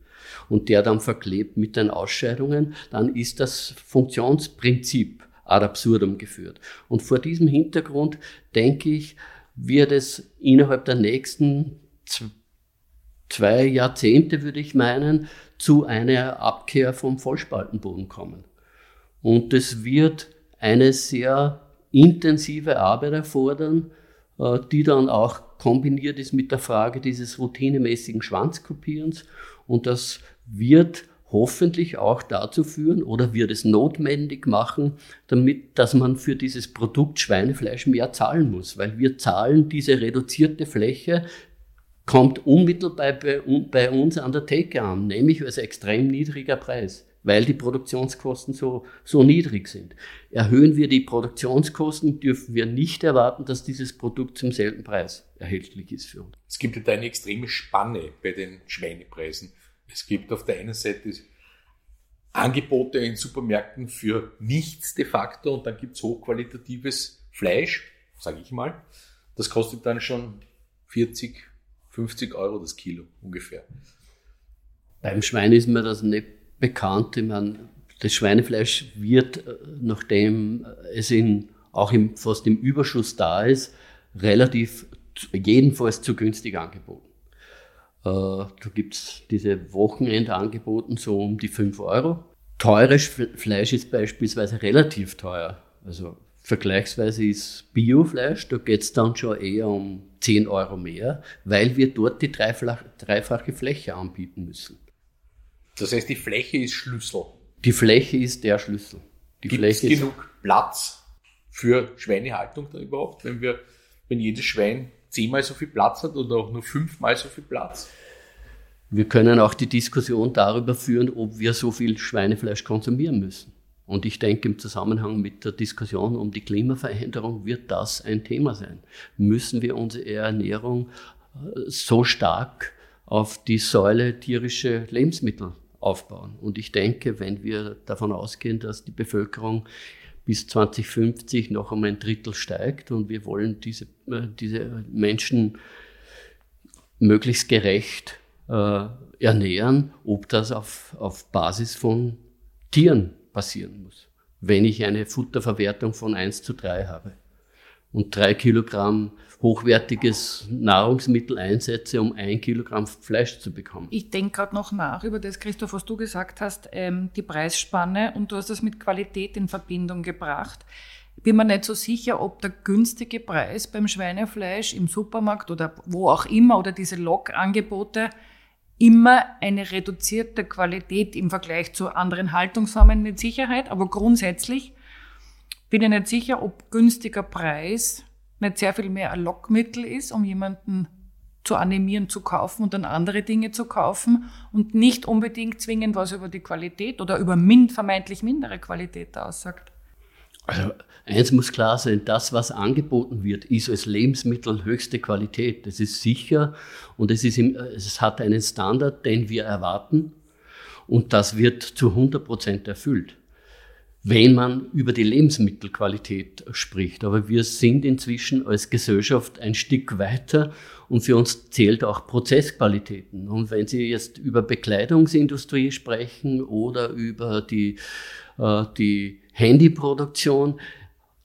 Und der dann verklebt mit den Ausscheidungen, dann ist das Funktionsprinzip ad absurdum geführt. Und vor diesem Hintergrund denke ich, wird es innerhalb der nächsten zwei Jahrzehnte, würde ich meinen, zu einer Abkehr vom Vollspaltenboden kommen. Und das wird eine sehr intensive Arbeit erfordern, äh, die dann auch kombiniert ist mit der Frage dieses routinemäßigen Schwanzkopierens. Und das wird hoffentlich auch dazu führen oder wird es notwendig machen, damit, dass man für dieses Produkt Schweinefleisch mehr zahlen muss, weil wir zahlen diese reduzierte Fläche kommt unmittelbar bei, bei uns an der Theke an, nämlich als extrem niedriger Preis, weil die Produktionskosten so, so niedrig sind. Erhöhen wir die Produktionskosten, dürfen wir nicht erwarten, dass dieses Produkt zum selben Preis erhältlich ist für uns. Es gibt da eine extreme Spanne bei den Schweinepreisen. Es gibt auf der einen Seite Angebote in Supermärkten für nichts de facto und dann gibt es hochqualitatives Fleisch, sage ich mal, das kostet dann schon 40, 50 Euro das Kilo ungefähr. Beim Schwein ist mir das nicht bekannt. Ich meine, das Schweinefleisch wird, äh, nachdem es in, auch im, fast im Überschuss da ist, relativ, jedenfalls zu günstig angeboten. Äh, da gibt es diese Wochenendangeboten so um die 5 Euro. Teures Fleisch ist beispielsweise relativ teuer. Also vergleichsweise ist Biofleisch, da geht es dann schon eher um 10 Euro mehr, weil wir dort die dreifache Fläche anbieten müssen. Das heißt, die Fläche ist Schlüssel. Die Fläche ist der Schlüssel. Die Gibt es genug Platz für Schweinehaltung da überhaupt, wenn wir, wenn jedes Schwein zehnmal so viel Platz hat oder auch nur fünfmal so viel Platz? Wir können auch die Diskussion darüber führen, ob wir so viel Schweinefleisch konsumieren müssen. Und ich denke, im Zusammenhang mit der Diskussion um die Klimaveränderung wird das ein Thema sein. Müssen wir unsere Ernährung äh, so stark auf die Säule tierische Lebensmittel aufbauen. Und ich denke, wenn wir davon ausgehen, dass die Bevölkerung bis 2050 noch um ein Drittel steigt und wir wollen diese, äh, diese Menschen möglichst gerecht äh, ernähren, ob das auf, auf Basis von Tieren passieren muss. Wenn ich eine Futterverwertung von 1 zu 3 habe und drei Kilogramm hochwertiges Nahrungsmittel einsetze, um ein Kilogramm Fleisch zu bekommen. Ich denke gerade noch nach über das, Christoph, was du gesagt hast, ähm, die Preisspanne und du hast das mit Qualität in Verbindung gebracht. Ich bin mir nicht so sicher, ob der günstige Preis beim Schweinefleisch im Supermarkt oder wo auch immer oder diese Log-Angebote immer eine reduzierte Qualität im Vergleich zu anderen Haltungsformen mit Sicherheit, aber grundsätzlich bin ich nicht sicher, ob günstiger Preis nicht sehr viel mehr ein Lockmittel ist, um jemanden zu animieren, zu kaufen und dann andere Dinge zu kaufen und nicht unbedingt zwingend was über die Qualität oder über min vermeintlich mindere Qualität aussagt. Also eins muss klar sein, das, was angeboten wird, ist als Lebensmittel höchste Qualität. Das ist sicher und es, ist im, es hat einen Standard, den wir erwarten und das wird zu 100 Prozent erfüllt wenn man über die Lebensmittelqualität spricht. Aber wir sind inzwischen als Gesellschaft ein Stück weiter und für uns zählt auch Prozessqualitäten. Und wenn Sie jetzt über Bekleidungsindustrie sprechen oder über die, die Handyproduktion,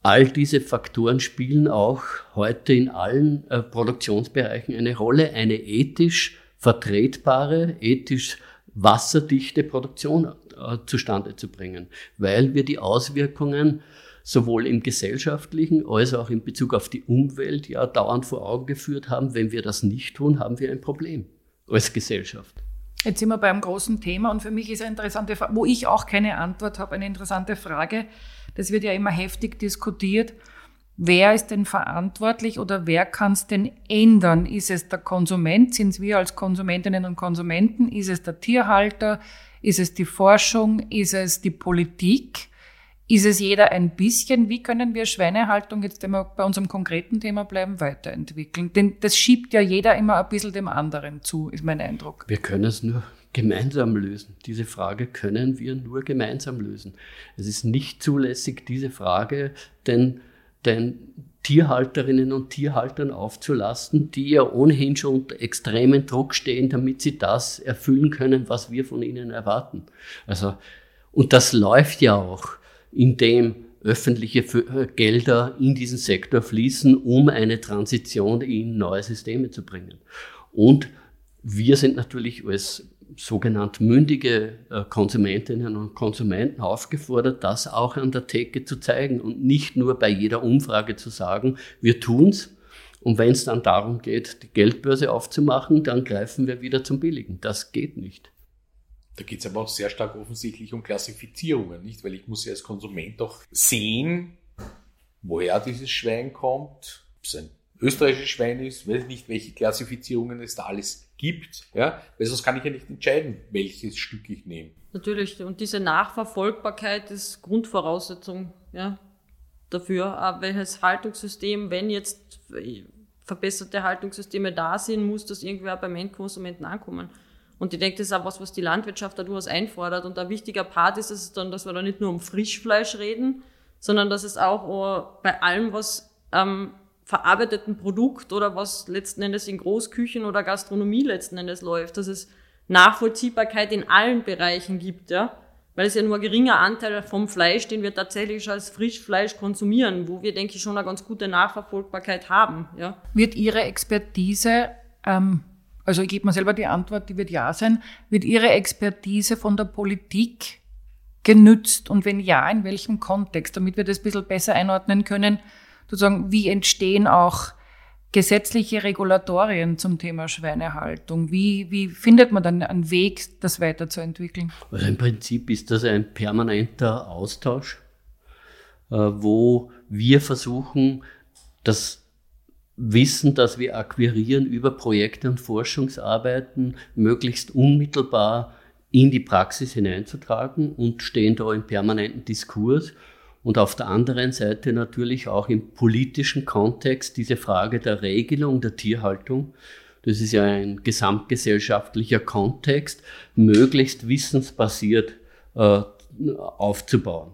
all diese Faktoren spielen auch heute in allen äh, Produktionsbereichen eine Rolle. Eine ethisch vertretbare, ethisch wasserdichte Produktion äh, zustande zu bringen, weil wir die Auswirkungen sowohl im gesellschaftlichen als auch in Bezug auf die Umwelt ja dauernd vor Augen geführt haben. Wenn wir das nicht tun, haben wir ein Problem als Gesellschaft. Jetzt sind wir beim großen Thema und für mich ist eine interessante Frage, wo ich auch keine Antwort habe, eine interessante Frage. Das wird ja immer heftig diskutiert. Wer ist denn verantwortlich oder wer kann es denn ändern? Ist es der Konsument? Sind es wir als Konsumentinnen und Konsumenten? Ist es der Tierhalter? Ist es die Forschung? Ist es die Politik? Ist es jeder ein bisschen? Wie können wir Schweinehaltung, jetzt wenn bei unserem konkreten Thema bleiben, weiterentwickeln? Denn das schiebt ja jeder immer ein bisschen dem anderen zu, ist mein Eindruck. Wir können es nur gemeinsam lösen. Diese Frage können wir nur gemeinsam lösen. Es ist nicht zulässig, diese Frage den, den Tierhalterinnen und Tierhaltern aufzulasten, die ja ohnehin schon unter extremen Druck stehen, damit sie das erfüllen können, was wir von ihnen erwarten. Also, und das läuft ja auch, indem öffentliche äh, Gelder in diesen Sektor fließen, um eine Transition in neue Systeme zu bringen. Und wir sind natürlich als sogenannt mündige äh, Konsumentinnen und Konsumenten aufgefordert, das auch an der Theke zu zeigen und nicht nur bei jeder Umfrage zu sagen, wir tun's. Und wenn es dann darum geht, die Geldbörse aufzumachen, dann greifen wir wieder zum Billigen. Das geht nicht. Da geht es aber auch sehr stark offensichtlich um Klassifizierungen, nicht? Weil ich muss ja als Konsument doch sehen, woher dieses Schwein kommt, ob es ein österreichisches Schwein ist, weiß nicht, welche Klassifizierungen es da alles gibt, ja, weil sonst kann ich ja nicht entscheiden, welches Stück ich nehme. Natürlich, und diese Nachverfolgbarkeit ist Grundvoraussetzung, ja, dafür, aber welches Haltungssystem, wenn jetzt verbesserte Haltungssysteme da sind, muss das irgendwer beim Endkonsumenten ankommen. Und ich denke, das ist auch was, was die Landwirtschaft da durchaus einfordert. Und ein wichtiger Part ist es dann, dass wir da nicht nur um Frischfleisch reden, sondern dass es auch bei allem, was am verarbeiteten Produkt oder was letzten Endes in Großküchen oder Gastronomie letzten Endes läuft, dass es Nachvollziehbarkeit in allen Bereichen gibt, ja. Weil es ja nur ein geringer Anteil vom Fleisch, den wir tatsächlich als Frischfleisch konsumieren, wo wir, denke ich, schon eine ganz gute Nachverfolgbarkeit haben, ja. Wird Ihre Expertise, ähm, also ich gebe mir selber die Antwort, die wird ja sein, wird Ihre Expertise von der Politik genützt und wenn ja, in welchem Kontext, damit wir das ein bisschen besser einordnen können, sozusagen, wie entstehen auch gesetzliche Regulatorien zum Thema Schweinehaltung? Wie, wie findet man dann einen Weg, das weiterzuentwickeln? Also im Prinzip ist das ein permanenter Austausch, äh, wo wir versuchen, das Wissen, das wir akquirieren über Projekte und Forschungsarbeiten, möglichst unmittelbar in die Praxis hineinzutragen und stehen da im permanenten Diskurs und auf der anderen Seite natürlich auch im politischen Kontext diese Frage der Regelung der Tierhaltung. Das ist ja ein gesamtgesellschaftlicher Kontext, möglichst wissensbasiert äh, aufzubauen.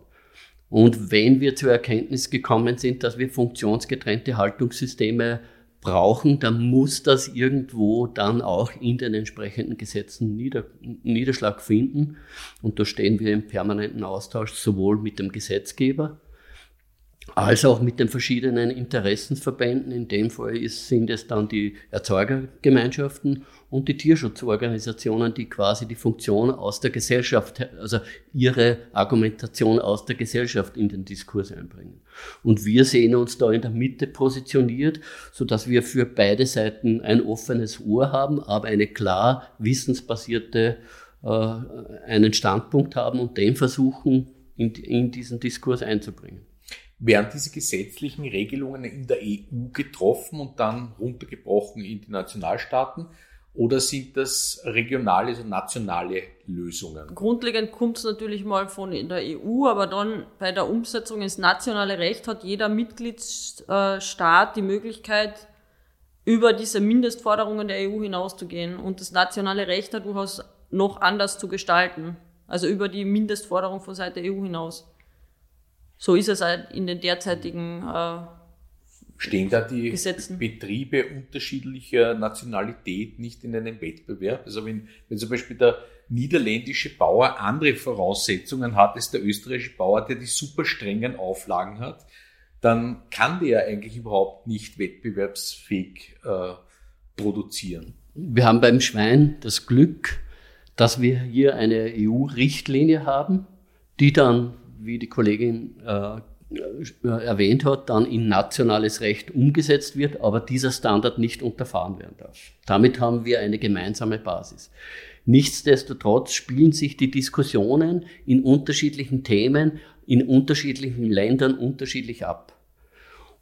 Und wenn wir zur Erkenntnis gekommen sind, dass wir funktionsgetrennte Haltungssysteme brauchen, dann muss das irgendwo dann auch in den entsprechenden Gesetzen Nieder Niederschlag finden. Und da stehen wir im permanenten Austausch sowohl mit dem Gesetzgeber als auch mit den verschiedenen Interessensverbänden. In dem Fall ist, sind es dann die Erzeugergemeinschaften und die Tierschutzorganisationen, die quasi die Funktion aus der Gesellschaft, also ihre Argumentation aus der Gesellschaft in den Diskurs einbringen. Und wir sehen uns da in der Mitte positioniert, so dass wir für beide Seiten ein offenes Ohr haben, aber eine klar wissensbasierte, äh, einen Standpunkt haben und den versuchen, in, in diesen Diskurs einzubringen. Werden diese gesetzlichen Regelungen in der EU getroffen und dann runtergebrochen in die Nationalstaaten? Oder sind das regionale, also nationale Lösungen? Grundlegend kommt es natürlich mal von der EU, aber dann bei der Umsetzung ins nationale Recht hat jeder Mitgliedsstaat die Möglichkeit, über diese Mindestforderungen der EU hinauszugehen und das nationale Recht durchaus noch anders zu gestalten. Also über die Mindestforderung von Seite EU hinaus. So ist es halt in den derzeitigen äh, Stehen da die Gesetzen. Betriebe unterschiedlicher Nationalität nicht in einem Wettbewerb? Also wenn, wenn zum Beispiel der niederländische Bauer andere Voraussetzungen hat als der österreichische Bauer, der die super strengen Auflagen hat, dann kann der eigentlich überhaupt nicht wettbewerbsfähig äh, produzieren. Wir haben beim Schwein das Glück, dass wir hier eine EU-Richtlinie haben, die dann wie die Kollegin äh, erwähnt hat, dann in nationales Recht umgesetzt wird, aber dieser Standard nicht unterfahren werden darf. Damit haben wir eine gemeinsame Basis. Nichtsdestotrotz spielen sich die Diskussionen in unterschiedlichen Themen in unterschiedlichen Ländern unterschiedlich ab.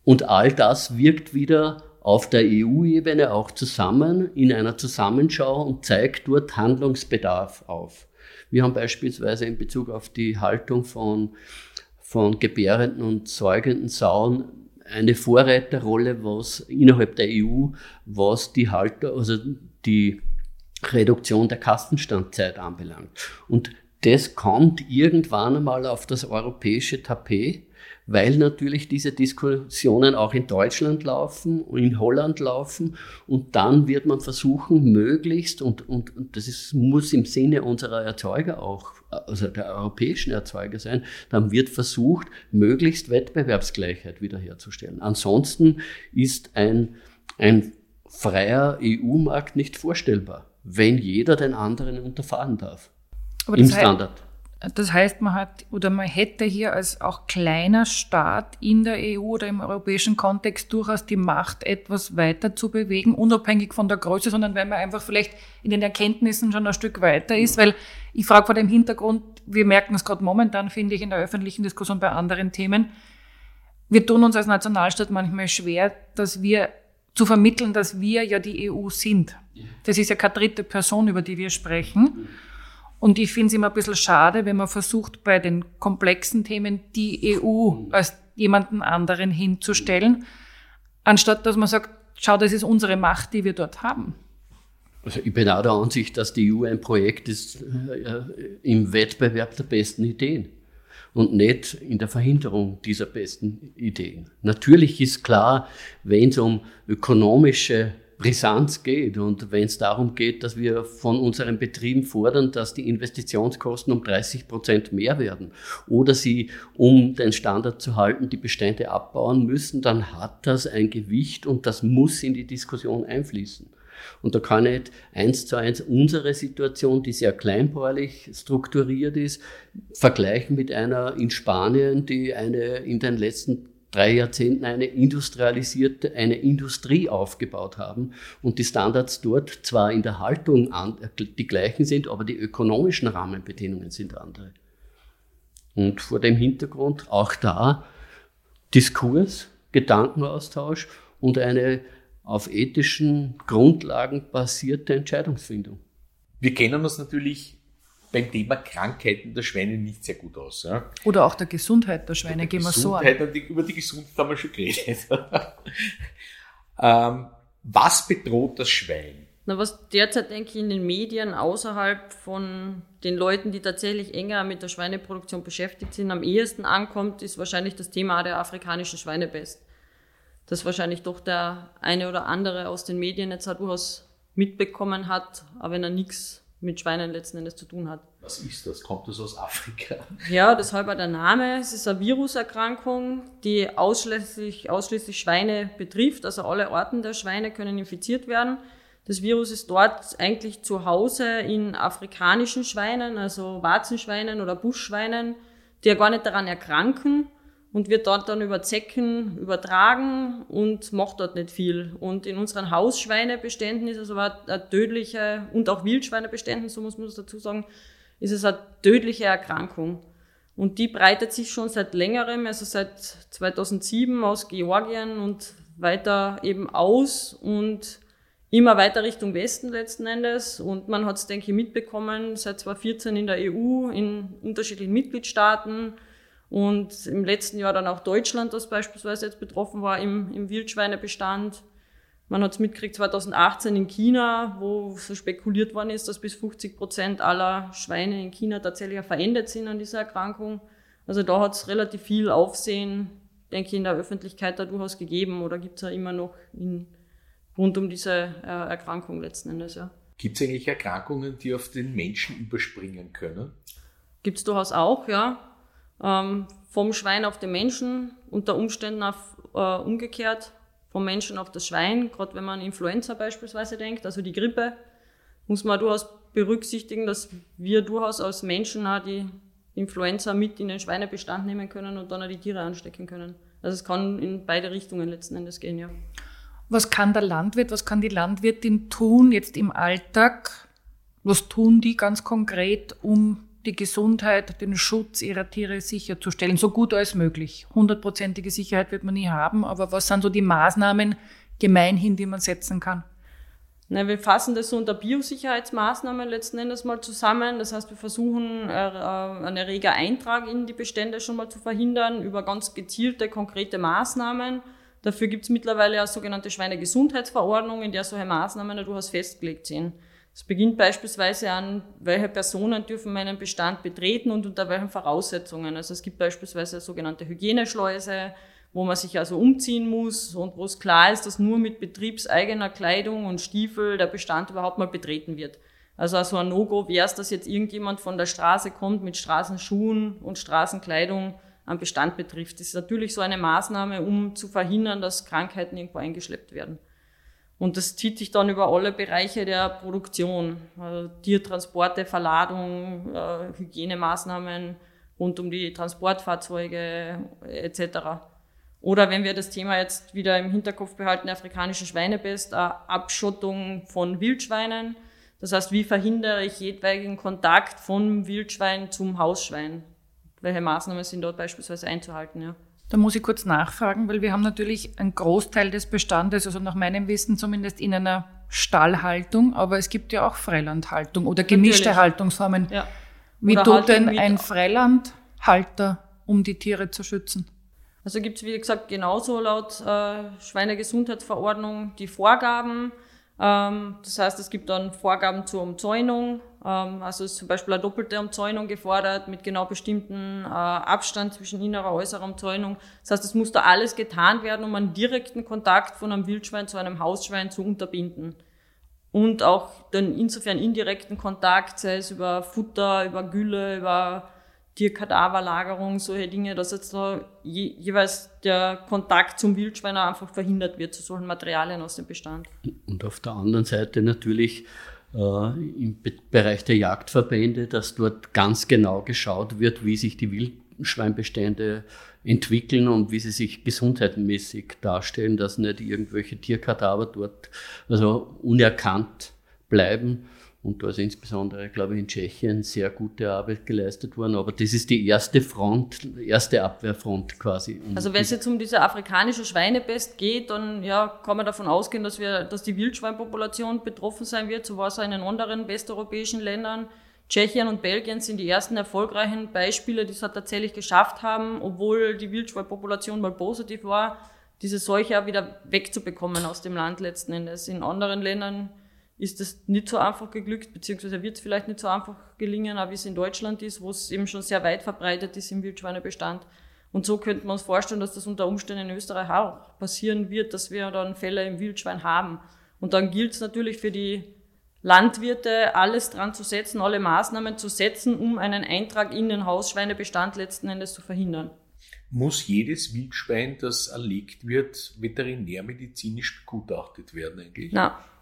Und all das wirkt wieder auf der EU-Ebene auch zusammen in einer Zusammenschau und zeigt dort Handlungsbedarf auf. Wir haben beispielsweise in Bezug auf die Haltung von, von gebärenden und säugenden Sauen eine Vorreiterrolle, was innerhalb der EU, was die Halter, also die Reduktion der Kastenstandzeit anbelangt. Und das kommt irgendwann einmal auf das europäische Tapet weil natürlich diese Diskussionen auch in Deutschland laufen, in Holland laufen und dann wird man versuchen, möglichst, und, und, und das ist, muss im Sinne unserer Erzeuger auch, also der europäischen Erzeuger sein, dann wird versucht, möglichst Wettbewerbsgleichheit wiederherzustellen. Ansonsten ist ein, ein freier EU-Markt nicht vorstellbar, wenn jeder den anderen unterfahren darf. Im Standard. Das heißt, man hat oder man hätte hier als auch kleiner Staat in der EU oder im europäischen Kontext durchaus die Macht, etwas weiter zu bewegen, unabhängig von der Größe, sondern weil man einfach vielleicht in den Erkenntnissen schon ein Stück weiter ist. Weil ich frage vor dem Hintergrund, wir merken es gerade momentan, finde ich, in der öffentlichen Diskussion bei anderen Themen. Wir tun uns als Nationalstaat manchmal schwer, dass wir zu vermitteln, dass wir ja die EU sind. Das ist ja keine dritte Person, über die wir sprechen. Und ich finde es immer ein bisschen schade, wenn man versucht, bei den komplexen Themen die EU als jemanden anderen hinzustellen, anstatt dass man sagt, schau, das ist unsere Macht, die wir dort haben. Also ich bin auch der Ansicht, dass die EU ein Projekt ist äh, im Wettbewerb der besten Ideen. und nicht in der Verhinderung dieser besten Ideen. Natürlich ist klar, wenn es um ökonomische Brisanz geht und wenn es darum geht, dass wir von unseren Betrieben fordern, dass die Investitionskosten um 30 Prozent mehr werden oder sie, um den Standard zu halten, die Bestände abbauen müssen, dann hat das ein Gewicht und das muss in die Diskussion einfließen. Und da kann ich eins zu eins unsere Situation, die sehr kleinbäuerlich strukturiert ist, vergleichen mit einer in Spanien, die eine in den letzten drei Jahrzehnten eine industrialisierte, eine Industrie aufgebaut haben und die Standards dort zwar in der Haltung die gleichen sind, aber die ökonomischen Rahmenbedingungen sind andere. Und vor dem Hintergrund auch da Diskurs, Gedankenaustausch und eine auf ethischen Grundlagen basierte Entscheidungsfindung. Wir kennen uns natürlich beim Thema Krankheiten der Schweine nicht sehr gut aus. Ja? Oder auch der Gesundheit der Schweine, gehen wir so an. Die, über die Gesundheit haben wir schon geredet. ähm, was bedroht das Schwein? Na, was derzeit, denke ich, in den Medien außerhalb von den Leuten, die tatsächlich enger mit der Schweineproduktion beschäftigt sind, am ehesten ankommt, ist wahrscheinlich das Thema der afrikanischen Schweinepest das wahrscheinlich doch der eine oder andere aus den Medien jetzt halt durchaus mitbekommen hat, aber wenn er nichts mit Schweinen letzten Endes zu tun hat. Was ist das? Kommt das aus Afrika? Ja, deshalb der Name. Es ist eine Viruserkrankung, die ausschließlich, ausschließlich Schweine betrifft. Also alle Arten der Schweine können infiziert werden. Das Virus ist dort eigentlich zu Hause in afrikanischen Schweinen, also Warzenschweinen oder Buschschweinen, die ja gar nicht daran erkranken, und wird dort dann über Zecken übertragen und macht dort nicht viel. Und in unseren Hausschweinebeständen ist es aber eine tödliche, und auch Wildschweinebeständen, so muss man das dazu sagen, ist es eine tödliche Erkrankung. Und die breitet sich schon seit längerem, also seit 2007 aus Georgien und weiter eben aus und immer weiter Richtung Westen letzten Endes. Und man hat es, denke ich, mitbekommen, seit 2014 in der EU, in unterschiedlichen Mitgliedstaaten, und im letzten Jahr dann auch Deutschland, das beispielsweise jetzt betroffen war im, im Wildschweinebestand. Man hat es mitgekriegt 2018 in China, wo so spekuliert worden ist, dass bis 50 Prozent aller Schweine in China tatsächlich verendet sind an dieser Erkrankung. Also da hat es relativ viel Aufsehen, denke ich, in der Öffentlichkeit da durchaus gegeben oder gibt es ja immer noch in, rund um diese äh, Erkrankung letzten Endes. Ja. Gibt es eigentlich Erkrankungen, die auf den Menschen überspringen können? Gibt es durchaus auch, ja ähm, vom Schwein auf den Menschen, unter Umständen auf, äh, umgekehrt vom Menschen auf das Schwein, gerade wenn man an Influenza beispielsweise denkt, also die Grippe, muss man durchaus berücksichtigen, dass wir durchaus als Menschen auch die Influenza mit in den Schweinebestand nehmen können und dann auch die Tiere anstecken können. Also es kann in beide Richtungen letzten Endes gehen, ja. Was kann der Landwirt, was kann die Landwirtin tun jetzt im Alltag? Was tun die ganz konkret, um die Gesundheit, den Schutz ihrer Tiere sicherzustellen, so gut als möglich. Hundertprozentige Sicherheit wird man nie haben, aber was sind so die Maßnahmen gemeinhin, die man setzen kann? Na, wir fassen das so unter Biosicherheitsmaßnahmen letzten Endes mal zusammen. Das heißt, wir versuchen, äh, einen reger Eintrag in die Bestände schon mal zu verhindern über ganz gezielte, konkrete Maßnahmen. Dafür gibt es mittlerweile eine sogenannte Schweinegesundheitsverordnung, in der solche Maßnahmen durchaus festgelegt sind. Es beginnt beispielsweise an, welche Personen dürfen meinen Bestand betreten und unter welchen Voraussetzungen. Also es gibt beispielsweise sogenannte Hygieneschleuse, wo man sich also umziehen muss und wo es klar ist, dass nur mit betriebseigener Kleidung und Stiefel der Bestand überhaupt mal betreten wird. Also so ein No-Go wäre es, dass jetzt irgendjemand von der Straße kommt mit Straßenschuhen und Straßenkleidung am Bestand betrifft. Das ist natürlich so eine Maßnahme, um zu verhindern, dass Krankheiten irgendwo eingeschleppt werden. Und das zieht sich dann über alle Bereiche der Produktion. Also Tiertransporte, Verladung, äh, Hygienemaßnahmen rund um die Transportfahrzeuge etc. Oder wenn wir das Thema jetzt wieder im Hinterkopf behalten, afrikanische Schweinepest, Abschottung von Wildschweinen. Das heißt, wie verhindere ich jedweigen Kontakt vom Wildschwein zum Hausschwein? Welche Maßnahmen sind dort beispielsweise einzuhalten? Ja? Da muss ich kurz nachfragen, weil wir haben natürlich einen Großteil des Bestandes, also nach meinem Wissen zumindest in einer Stallhaltung, aber es gibt ja auch Freilandhaltung oder gemischte natürlich. Haltungsformen. Ja. Wie tut denn ein Freilandhalter, um die Tiere zu schützen? Also gibt es, wie gesagt, genauso laut äh, Schweinegesundheitsverordnung die Vorgaben. Ähm, das heißt, es gibt dann Vorgaben zur Umzäunung, Ähm, also ist zum Beispiel eine doppelte Umzäunung gefordert mit genau bestimmten äh, Abstand zwischen innerer und äußerer Umzäunung. Das heißt, es muss da alles getan werden, um einen direkten Kontakt von einem Wildschwein zu einem Hausschwein zu unterbinden. Und auch den insofern indirekten Kontakt, sei es über Futter, über Gülle, über Tierkadaverlagerung, solche Dinge, dass jetzt da je, jeweils der Kontakt zum Wildschwein einfach verhindert wird zu solchen Materialien aus dem Bestand. Und auf der anderen Seite natürlich äh, im Be Bereich der Jagdverbände, dass dort ganz genau geschaut wird, wie sich die Wildschweinbestände entwickeln und wie sie sich gesundheitsmäßig darstellen, dass nicht irgendwelche Tierkadaver dort also unerkannt bleiben und da ist insbesondere, glaube ich, in Tschechien sehr gute Arbeit geleistet worden. Aber das ist die erste Front, erste Abwehrfront quasi. also wenn es jetzt um diese afrikanische Schweinepest geht, dann ja, kann man davon ausgehen, dass, wir, dass die Wildschweinpopulation betroffen sein wird. So war es auch in den anderen westeuropäischen Ländern. Tschechien und Belgien sind die ersten erfolgreichen Beispiele, die es halt tatsächlich geschafft haben, obwohl die Wildschweinpopulation mal positiv war, diese Seuche auch wieder wegzubekommen aus dem Land letzten Endes. In anderen Ländern ist es nicht so einfach geglückt, beziehungsweise wird es vielleicht nicht so einfach gelingen, wie es in Deutschland ist, wo es eben schon sehr weit verbreitet ist im Wildschweinebestand. Und so könnte man uns vorstellen, dass das unter Umständen in Österreich auch passieren wird, dass wir dann Fälle im Wildschwein haben. Und dann gilt es natürlich für die Landwirte, alles dran zu setzen, alle Maßnahmen zu setzen, um einen Eintrag in den Hausschweinebestand letzten Endes zu verhindern. Muss jedes Wildschwein, das erlegt wird, veterinärmedizinisch begutachtet werden eigentlich? Na, ähm,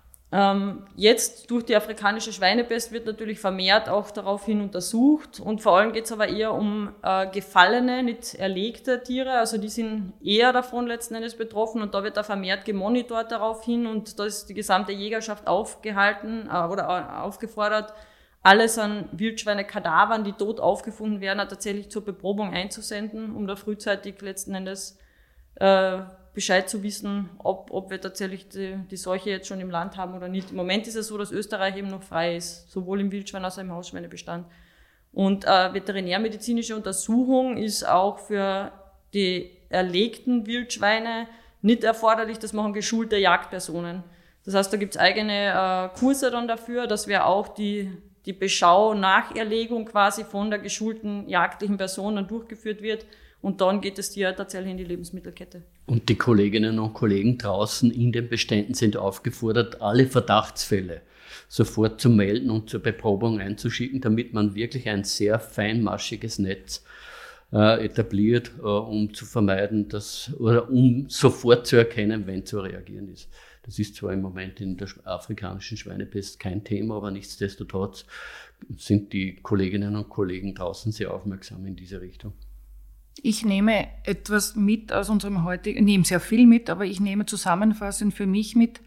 jetzt durch die afrikanische Schweinepest wird natürlich vermehrt auch daraufhin untersucht und vor allem geht es aber eher um äh, gefallene, nicht erlegte Tiere, also die sind eher davon letzten Endes betroffen und da wird da vermehrt gemonitort daraufhin und da ist die gesamte Jägerschaft aufgehalten äh, oder äh, aufgefordert, alles an Wildschweine-Kadavern, die tot aufgefunden werden, tatsächlich zur Beprobung einzusenden, um da frühzeitig letzten Endes äh, Bescheid zu wissen, ob, ob wir tatsächlich die, die Seuche jetzt schon im Land haben oder nicht. Im Moment ist es so, dass Österreich eben noch frei ist, sowohl im Wildschwein als auch im Hausschweinebestand. Und äh, veterinärmedizinische Untersuchung ist auch für die erlegten Wildschweine nicht erforderlich, das machen geschulte Jagdpersonen. Das heißt, da gibt's eigene äh, Kurse dann dafür, dass wir auch die, die Beschau nach Erlegung quasi von der geschulten jagdlichen Person dann durchgeführt wird und dann geht es dir tatsächlich in die Lebensmittelkette. Und die Kolleginnen und Kollegen draußen in den Beständen sind aufgefordert, alle Verdachtsfälle sofort zu melden und zur Beprobung einzuschicken, damit man wirklich ein sehr feinmaschiges Netz äh, etabliert, äh, um zu vermeiden, dass oder um sofort zu erkennen, wenn zu reagieren ist. Das ist zwar im Moment in der afrikanischen Schweinepest kein Thema, aber nichtsdestotrotz sind die Kolleginnen und Kollegen draußen sehr aufmerksam in diese Richtung. Ich nehme etwas mit aus unserem heutigen, nehme sehr viel mit, aber ich nehme zusammenfassend für mich mit,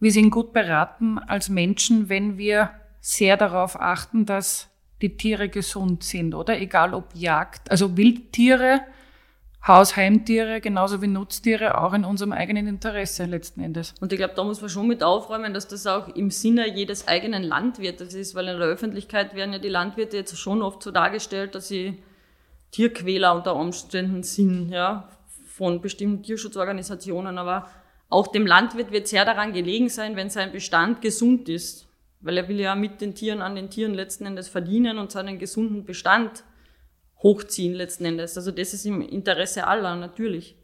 wir sind gut beraten als Menschen, wenn wir sehr darauf achten, dass die Tiere gesund sind, oder? Egal ob Jagd, also Wildtiere, Hausheimtiere, genauso wie Nutztiere, auch in unserem eigenen Interesse letzten Endes. Und ich glaube, da muss man schon mit aufräumen, dass das auch im Sinne jedes eigenen Landwirtes ist, weil in der Öffentlichkeit werden ja die Landwirte jetzt schon oft so dargestellt, dass sie Tierquäler unter Umständen sind, ja, von bestimmten Tierschutzorganisationen. Aber auch dem Landwirt wird sehr daran gelegen sein, wenn sein Bestand gesund ist. Weil er will ja mit den Tieren an den Tieren letzten Endes verdienen und seinen gesunden Bestand hochziehen letzten Endes. Also das ist im Interesse aller, natürlich.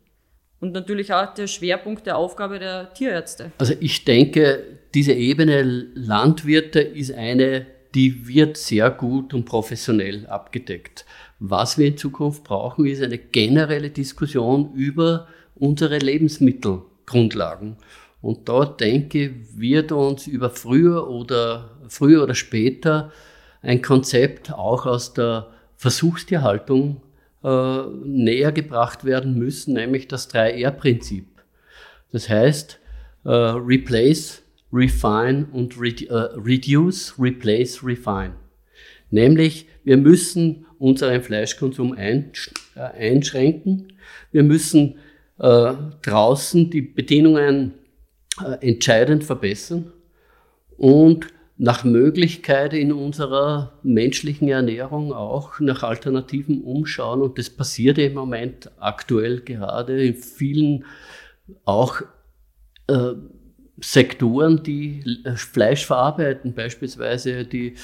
Und natürlich auch der Schwerpunkt der Aufgabe der Tierärzte. Also ich denke, diese Ebene Landwirte ist eine, die wird sehr gut und professionell abgedeckt. Was wir in Zukunft brauchen, ist eine generelle Diskussion über unsere Lebensmittelgrundlagen. Und da denke wird uns über früher oder, früher oder später ein Konzept auch aus der Versuchstierhaltung äh, näher gebracht werden müssen, nämlich das 3R-Prinzip. Das heißt, äh, replace, refine und re äh, reduce, replace, refine. Nämlich, wir müssen unseren Fleischkonsum äh, einschränken. Wir müssen äh, draußen die Bedingungen äh, entscheidend verbessern und nach Möglichkeit in unserer menschlichen Ernährung auch nach Alternativen umschauen. Und das passiert im Moment aktuell gerade in vielen auch äh, Sektoren, die Fleisch verarbeiten, beispielsweise die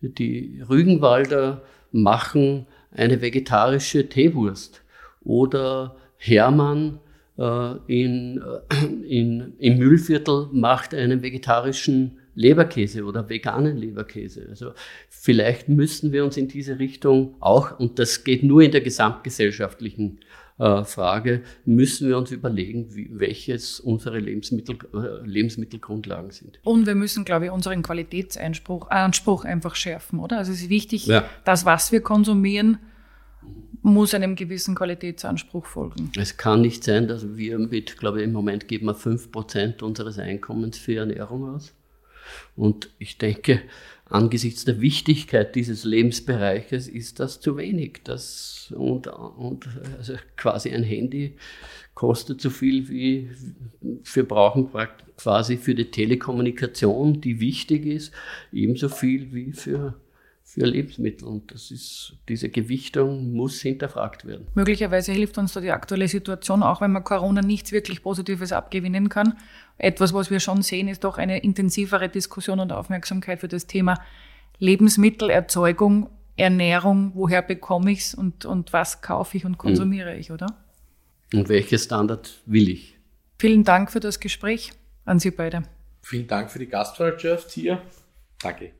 die Rügenwalder machen eine vegetarische Teewurst oder Hermann äh, in, äh, in, im Müllviertel macht einen vegetarischen Leberkäse oder veganen Leberkäse. Also vielleicht müssen wir uns in diese Richtung auch, und das geht nur in der gesamtgesellschaftlichen äh, Frage, müssen wir uns überlegen, wie, welches unsere Lebensmittel, äh, Lebensmittelgrundlagen sind. Und wir müssen, glaube ich, unseren Qualitätsanspruch Anspruch einfach schärfen, oder? Also es ist wichtig, ja. das, was wir konsumieren, muss einem gewissen Qualitätsanspruch folgen. Es kann nicht sein, dass wir mit, glaube ich, im Moment geben wir 5% unseres Einkommens für Ernährung aus. Und ich denke, angesichts der Wichtigkeit dieses Lebensbereiches ist das zu wenig. Das, und und also quasi ein Handy kostet so viel wie wir brauchen quasi für die Telekommunikation, die wichtig ist, ebenso viel wie für für Lebensmittel. Und das ist, diese Gewichtung muss hinterfragt werden. Möglicherweise hilft uns da die aktuelle Situation, auch wenn man Corona nichts wirklich Positives abgewinnen kann. Etwas, was wir schon sehen, ist doch eine intensivere Diskussion und Aufmerksamkeit für das Thema Lebensmittelerzeugung, Ernährung, woher bekomme ich es und, und was kaufe ich und konsumiere mhm. ich, oder? Und welche Standard will ich? Vielen Dank für das Gespräch an Sie beide. Vielen Dank für die Gastfreundschaft hier. Danke.